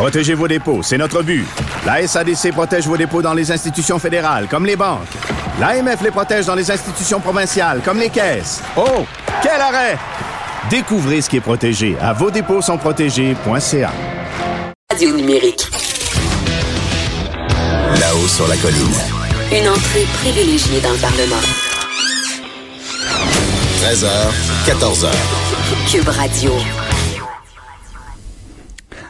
Protégez vos dépôts, c'est notre but. La SADC protège vos dépôts dans les institutions fédérales, comme les banques. L'AMF les protège dans les institutions provinciales, comme les caisses. Oh, quel arrêt! Découvrez ce qui est protégé à vos dépôts sont protégés.ca. Radio numérique. Là-haut sur la colline. Une entrée privilégiée dans le Parlement. 13h, 14h. Cube Radio.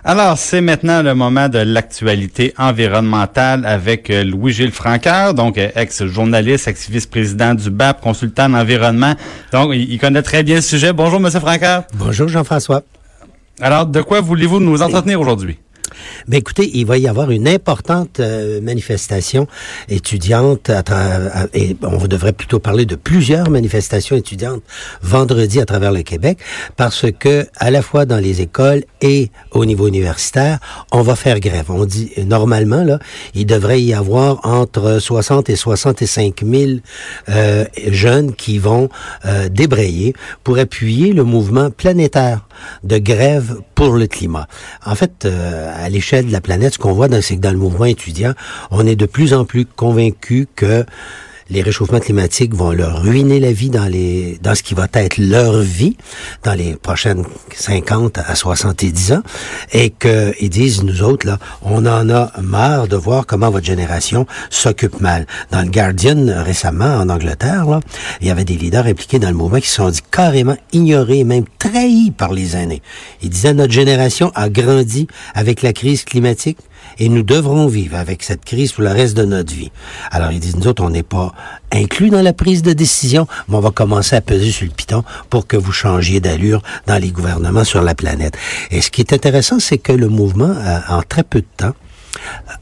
Alors, c'est maintenant le moment de l'actualité environnementale avec euh, Louis-Gilles Francaire, donc euh, ex-journaliste, ex-vice-président du BAP, consultant en environnement. Donc, il il connaît très bien le sujet. Bonjour, Monsieur Francaire. Bonjour Jean-François. Alors, de quoi voulez-vous nous entretenir aujourd'hui? Ben écoutez, il va y avoir une importante euh, manifestation étudiante à à- et on devrait plutôt parler de plusieurs manifestations étudiantes vendredi à travers le Québec parce que à la fois dans les écoles et au niveau universitaire, on va faire grève. On dit normalement là, il devrait y avoir entre 60 et 65 000 euh, jeunes qui vont euh, débrayer pour appuyer le mouvement planétaire de grève le climat. En fait, euh, à l'échelle de la planète, ce qu'on voit, c'est que dans le mouvement étudiant, on est de plus en plus convaincu que les réchauffements climatiques vont leur ruiner la vie dans les dans ce qui va être leur vie dans les prochaines 50 à 70 ans et que ils disent nous autres là on en a marre de voir comment votre génération s'occupe mal. Dans le Guardian récemment en Angleterre là, il y avait des leaders impliqués dans le mouvement qui se sont dit carrément ignorés même trahis par les aînés. Ils disaient notre génération a grandi avec la crise climatique et nous devrons vivre avec cette crise pour le reste de notre vie. Alors, ils disent, nous autres, on n'est pas inclus dans la prise de décision, mais on va commencer à peser sur le piton pour que vous changiez d'allure dans les gouvernements sur la planète. Et ce qui est intéressant, c'est que le mouvement, euh, en très peu de temps,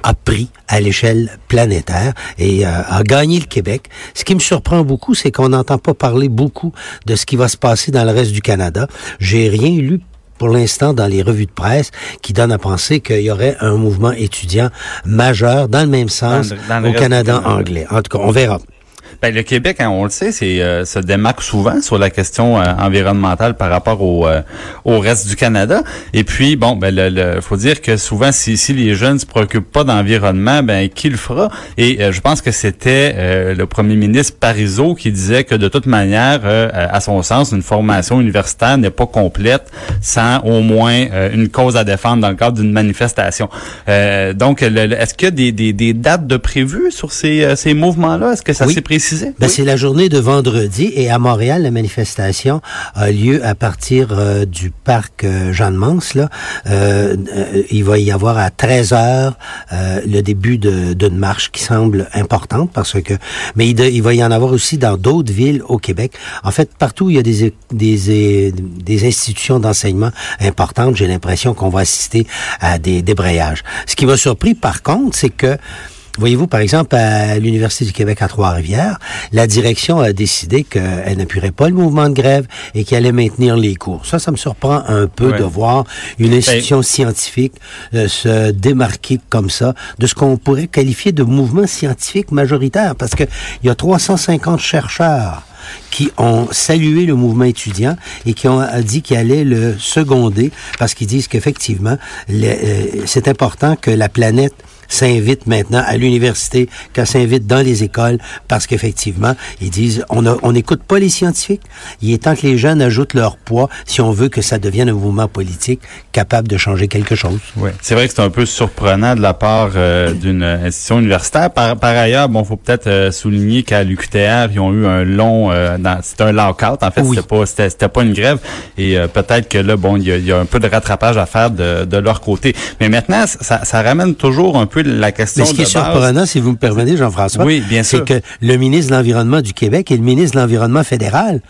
a pris à l'échelle planétaire et euh, a gagné le Québec. Ce qui me surprend beaucoup, c'est qu'on n'entend pas parler beaucoup de ce qui va se passer dans le reste du Canada. J'ai rien lu pour l'instant dans les revues de presse qui donnent à penser qu'il y aurait un mouvement étudiant majeur dans le même sens Dans le- dans le au Canada. anglais. En tout cas, on verra. Ben, le Québec, hein, on le sait, c'est euh, se démarque souvent sur la question euh, environnementale par rapport au, euh, au reste du Canada. Et puis, bon, ben, le, le- faut dire que souvent, si, si les jeunes se préoccupent pas d'environnement, ben, qui le fera? Et euh, je pense que c'était euh, le premier ministre Parizeau qui disait que de toute manière, euh, à son sens, une formation universitaire n'est pas complète sans au moins une cause à défendre dans le cadre d'une manifestation. Euh, donc, est-ce qu'il y a des, des, des dates de prévues sur ces, euh, ces mouvements-là? Est-ce que ça Oui. s'est précisé? Ben, Oui. C'est la journée de vendredi et à Montréal, la manifestation a lieu à partir euh, du parc euh, Jeanne-Mance. Là. Euh, euh, il va y avoir à 13 heures euh, le début de- d'une marche qui semble importante parce que... Mais il, de- il va y en avoir aussi dans d'autres villes au Québec. En fait, partout où il y a des, des, des institutions d'enseignement importantes, j'ai l'impression qu'on va assister à des débrayages. Ce qui m'a surpris, par contre, c'est que Voyez-vous, par exemple, à l'Université du Québec à Trois-Rivières, la direction a décidé qu'elle n'appuierait pas le mouvement de grève et qu'elle allait maintenir les cours. Ça, ça me surprend un peu Ouais. de voir une institution scientifique euh, se démarquer comme ça de ce qu'on pourrait qualifier de mouvement scientifique majoritaire, parce que il y a 350 chercheurs qui ont salué le mouvement étudiant et qui ont euh, dit qu'ils allaient le seconder parce qu'ils disent qu'effectivement, euh, c'est important que la planète s'invite maintenant à l'université, qu'elle s'invite dans les écoles, parce qu'effectivement, ils disent, on a- on n'écoute pas les scientifiques. Il est temps que les jeunes ajoutent leur poids si on veut que ça devienne un mouvement politique capable de changer quelque chose. Oui, c'est vrai que c'est un peu surprenant de la part euh, d'une institution universitaire. Par, par ailleurs, bon, faut peut-être euh, souligner qu'à l'UQTR, ils ont eu un long, euh, c'était un lockout. En fait, Oui. c'était pas, c'était, pas une grève. Et euh, peut-être que là, bon, il y a, il y a un peu de rattrapage à faire de, de leur côté. Mais maintenant, ça, ça ramène toujours un peu la question. Mais ce qui est base. surprenant, si vous me permettez, Jean-François, Oui, c'est que le ministre de l'Environnement du Québec et le ministre de l'Environnement fédéral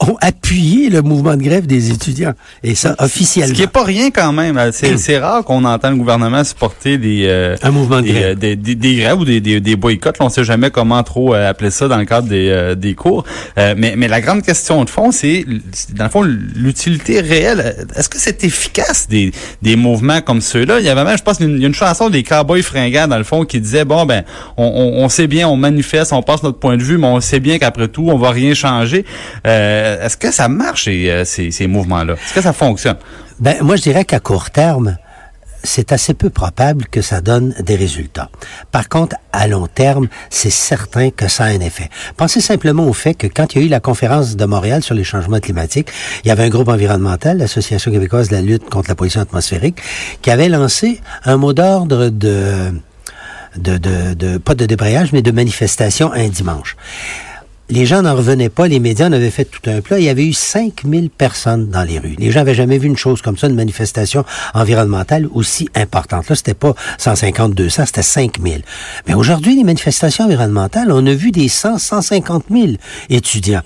ont appuyé le mouvement de grève des étudiants. Et ça, Ce officiellement. qui est pas rien quand même. C'est, c'est rare qu'on entend le gouvernement supporter des euh, Un mouvement de des, grève. euh, des, des- des grèves ou des, des, boycotts. Là, on sait jamais comment trop euh, appeler ça dans le cadre des, euh, des cours. Euh, mais, mais la grande question de fond, c'est dans le fond l'utilité réelle. Est-ce que c'est efficace des, des mouvements comme ceux-là? Il y avait même, je pense, une, une chanson des cowboys fringants dans le fond qui disait bon ben on, on, on sait bien, on manifeste, on passe notre point de vue, mais on sait bien qu'après tout, on va rien changer. Euh, Est-ce que ça marche ces, euh, ces, mouvements-là? Est-ce que ça fonctionne? Ben, moi, je dirais qu'à court terme, c'est assez peu probable que ça donne des résultats. Par contre, à long terme, c'est certain que ça a un effet. Pensez simplement au fait que quand il y a eu la conférence de Montréal sur les changements climatiques, il y avait un groupe environnemental, l'Association québécoise de la lutte contre la pollution atmosphérique, qui avait lancé un mot d'ordre de, de, de, pas de débrayage, mais de manifestation un dimanche les gens n'en revenaient pas. Les médias en avaient fait tout un plat. Il y avait eu 5000 personnes dans les rues. Les gens n'avaient jamais vu une chose comme ça, une manifestation environnementale aussi importante. Là, c'était pas 150, 200, c'était 5000. Mais aujourd'hui, les manifestations environnementales, on a vu des 100, 150 000 étudiants.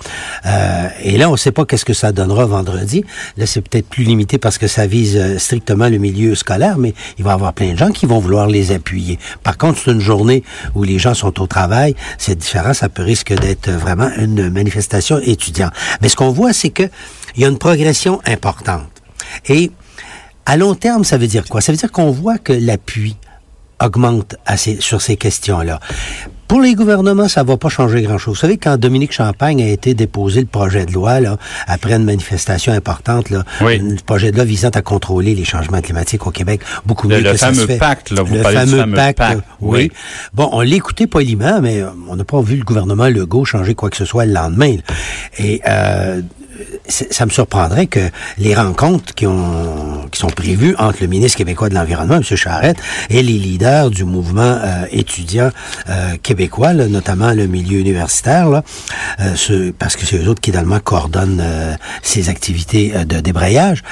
Euh, et là, on ne sait pas qu'est-ce que ça donnera vendredi. Là, c'est peut-être plus limité parce que ça vise euh, strictement le milieu scolaire, mais il va y avoir plein de gens qui vont vouloir les appuyer. Par contre, c'est une journée où les gens sont au travail. C'est différent. Ça peut risque d'être vraiment une manifestation étudiante. Mais ce qu'on voit, c'est que il y a une progression importante. Et à long terme, ça veut dire quoi? Ça veut dire qu'on voit que l'appui augmente sur ces questions-là. Pour les gouvernements, ça va pas changer grand-chose. Vous savez, quand Dominique Champagne a été déposé le projet de loi, là, après une manifestation importante, là, le projet de loi visant à contrôler les changements climatiques au Québec, beaucoup mieux le que ça se fait. Pacte, là, vous le fameux, fameux pacte, pacte, oui. Bon, on l'écoutait poliment, mais on n'a pas vu le gouvernement Legault changer quoi que ce soit le lendemain. Et euh, ça me surprendrait que les rencontres qui, ont, qui sont prévues entre le ministre québécois de l'Environnement, M. Charette, et les leaders du mouvement euh, étudiant euh, québécois, notamment le milieu universitaire, euh, parce que c'est eux autres qui, également coordonnent ces activités de débrayage,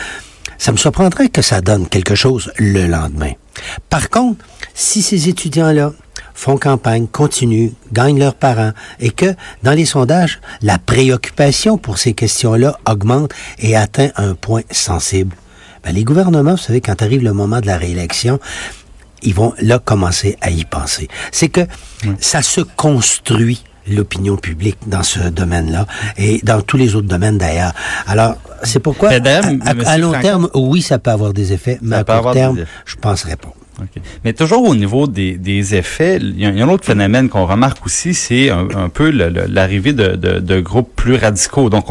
ça me surprendrait que ça donne quelque chose le lendemain. Par contre, si ces étudiants-là font campagne, continuent, gagnent leurs parents et que dans les sondages, la préoccupation pour ces questions-là augmente et atteint un point sensible. Ben, les gouvernements, vous savez, quand arrive le moment de la réélection, ils vont là commencer à y penser. C'est que ça se construit l'opinion publique dans ce domaine-là et dans tous les autres domaines d'ailleurs. Alors, c'est pourquoi, à, long terme, oui, ça peut avoir des effets, mais à court terme, je penserais pas. Mais toujours au niveau des, des effets, il y, a, un autre phénomène qu'on remarque aussi, c'est un, un, peu l'arrivée de, de, de, groupes plus radicaux. Donc,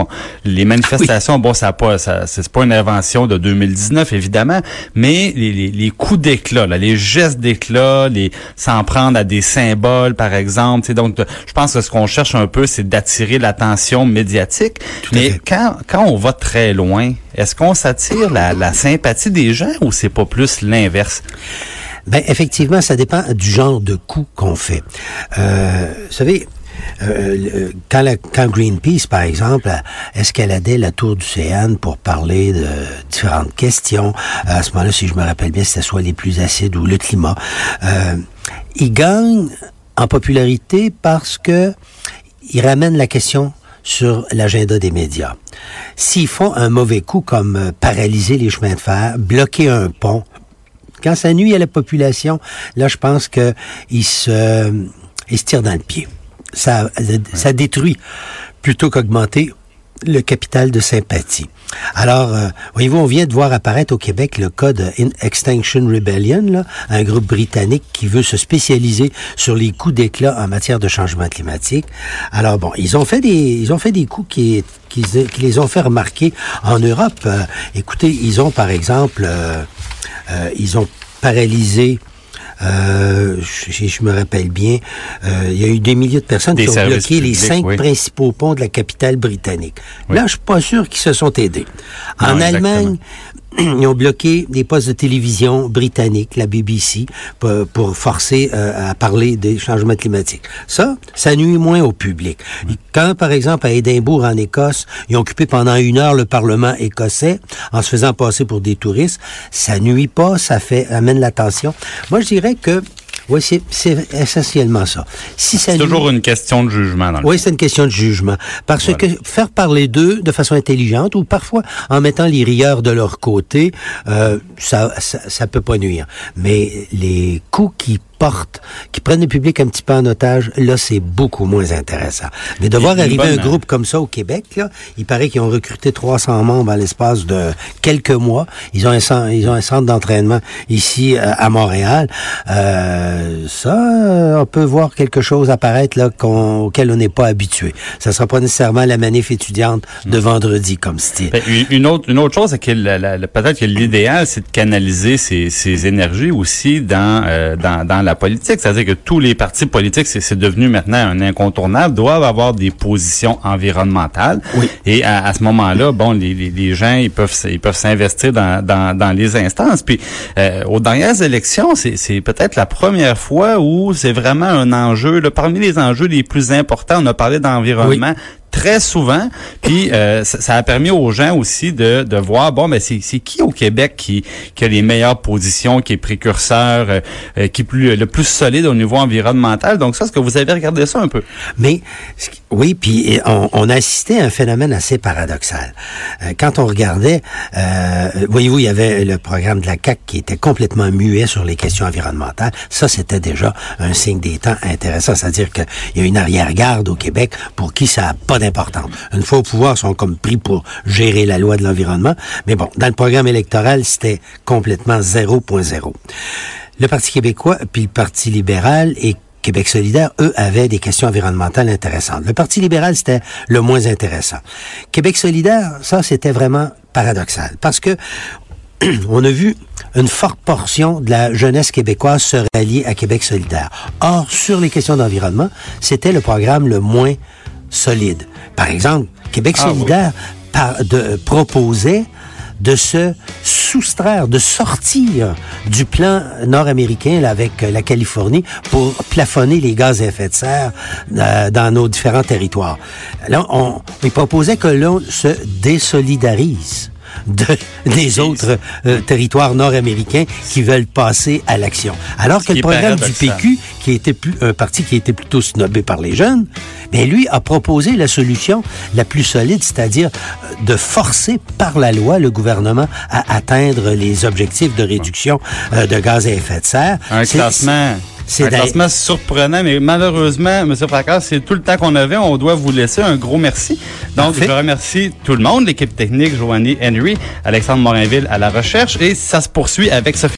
les manifestations, bon, ça pas, ça, c'est pas une invention de 2019 évidemment, mais les, les, les coups d'éclat, les gestes d'éclat, les s'en prendre à des symboles, par exemple. Donc, je pense que ce qu'on cherche un peu, c'est d'attirer l'attention médiatique. mais quand quand on va très loin, est-ce qu'on s'attire la, la sympathie des gens ou c'est pas plus l'inverse? Ben effectivement, ça dépend du genre de coup qu'on fait. Euh, vous savez, euh, quand, la, quand Greenpeace, par exemple, escaladait la tour du CN pour parler de différentes questions, à ce moment-là, si je me rappelle bien, c'était soit les plus acides ou le climat, euh, ils gagnent en popularité parce que ils ramènent la question sur l'agenda des médias. S'ils font un mauvais coup comme euh, paralyser les chemins de fer, bloquer un pont, quand ça nuit à la population, là, je pense qu'il se, il se tire dans le pied. Ça, ça détruit plutôt qu'augmenter le capital de sympathie. Alors, euh, voyez-vous, on vient de voir apparaître au Québec le cas de Extinction Rebellion, là, un groupe britannique qui veut se spécialiser sur les coups d'éclat en matière de changement climatique. Alors bon, ils ont fait des, ils ont fait des coups qui, qui, qui les ont fait remarquer en Europe. Euh, écoutez, ils ont par exemple euh, euh, ils ont paralysé euh, je, je, me rappelle bien, euh, il y a eu des milliers de personnes qui ont bloqué les cinq principaux ponts de la capitale britannique. Là, je suis pas sûr qu'ils se sont aidés. en Allemagne, ils ont bloqué des postes de télévision britanniques, la BBC, pour, forcer euh, à parler des changements climatiques. Ça, ça nuit moins au public. Quand, par exemple, à Édimbourg, en Écosse, ils ont occupé pendant une heure le Parlement écossais en se faisant passer pour des touristes, ça nuit pas, ça fait amène l'attention. Moi, je dirais que oui, c'est essentiellement ça. Si c'est toujours une question de jugement. Dans le oui, c'est une question de jugement. Parce que faire parler d'eux de façon intelligente ou parfois en mettant les rieurs de leur côté, euh, ça, ça, ça peut pas nuire. Mais les coups qui portent, qui prennent le public un petit peu en otage, là, c'est beaucoup moins intéressant. Mais de voir arriver un groupe comme ça au Québec, là, il paraît qu'ils ont recruté 300 membres à l'espace de quelques mois. Ils ont un centre, ils ont un centre d'entraînement ici euh, à Montréal. Euh, ça, euh, on peut voir quelque chose apparaître là qu'on- auquel on n'est pas habitué. Ça sera pas nécessairement la manif étudiante de vendredi comme style. Ben, une- autre une autre chose c'est que peut-être que l'idéal c'est de canaliser ces, ces énergies aussi dans, euh, dans dans la politique. C'est-à-dire que tous les partis politiques c'est devenu maintenant un incontournable doivent avoir des positions environnementales. Oui. et à, à ce moment-là bon les, les, les gens ils peuvent ils peuvent s'investir dans, dans dans les instances. Puis euh, aux dernières élections c'est peut-être la première fois où c'est vraiment un enjeu là, parmi les enjeux les plus importants on a parlé d'environnement très souvent. Puis euh, ça, a permis aux gens aussi de, de voir bon mais c'est c'est qui au Québec qui, qui a les meilleures positions, qui est précurseur, euh, euh, qui est le plus solide au niveau environnemental? Donc ça, est-ce que vous avez regardé ça un peu? Mais ce qui- oui, puis on, on à un phénomène assez paradoxal. Euh, quand on regardait, euh, voyez-vous, il y avait le programme de la CAC qui était complètement muet sur les questions environnementales. Ça, c'était déjà un signe des temps intéressant, c'est-à-dire qu'il y a une arrière-garde au Québec pour qui ça n'a pas d'importance. Une fois au pouvoir, ils sont comme pris pour gérer la loi de l'environnement. Mais bon, dans le programme électoral, c'était complètement 0.0. Le Parti québécois puis le Parti libéral et Québec solidaire, eux, avaient des questions environnementales intéressantes. Le Parti libéral, c'était le moins intéressant. Québec solidaire, ça, c'était vraiment paradoxal. Parce que on a vu une forte portion de la jeunesse québécoise se rallier à Québec solidaire. Or, sur les questions d'environnement, c'était le programme le moins solide. Par exemple, Québec Ah, oui. solidaire par- de, proposait de se soustraire, de sortir du plan nord-américain avec euh, la Californie pour plafonner les gaz à effet de serre euh, dans nos différents territoires. Là, on, il proposait que l'on se désolidarise de, des autres euh, territoires nord-américains qui veulent passer à l'action. Alors que le programme du. PQ, qui était plus un parti qui était plutôt snobé par les jeunes, mais lui a proposé la solution la plus solide, c'est-à-dire euh, de forcer par la loi le gouvernement à atteindre les objectifs de réduction euh, de gaz à effet de serre. Un classement. C'est un classement surprenant, mais malheureusement, M. Fracas, c'est tout le temps qu'on avait. On doit vous laisser un gros merci. Donc, Parfait. je remercie tout le monde, l'équipe technique, Joanie Henry, Alexandre Morinville à la recherche, et ça se poursuit avec Sophie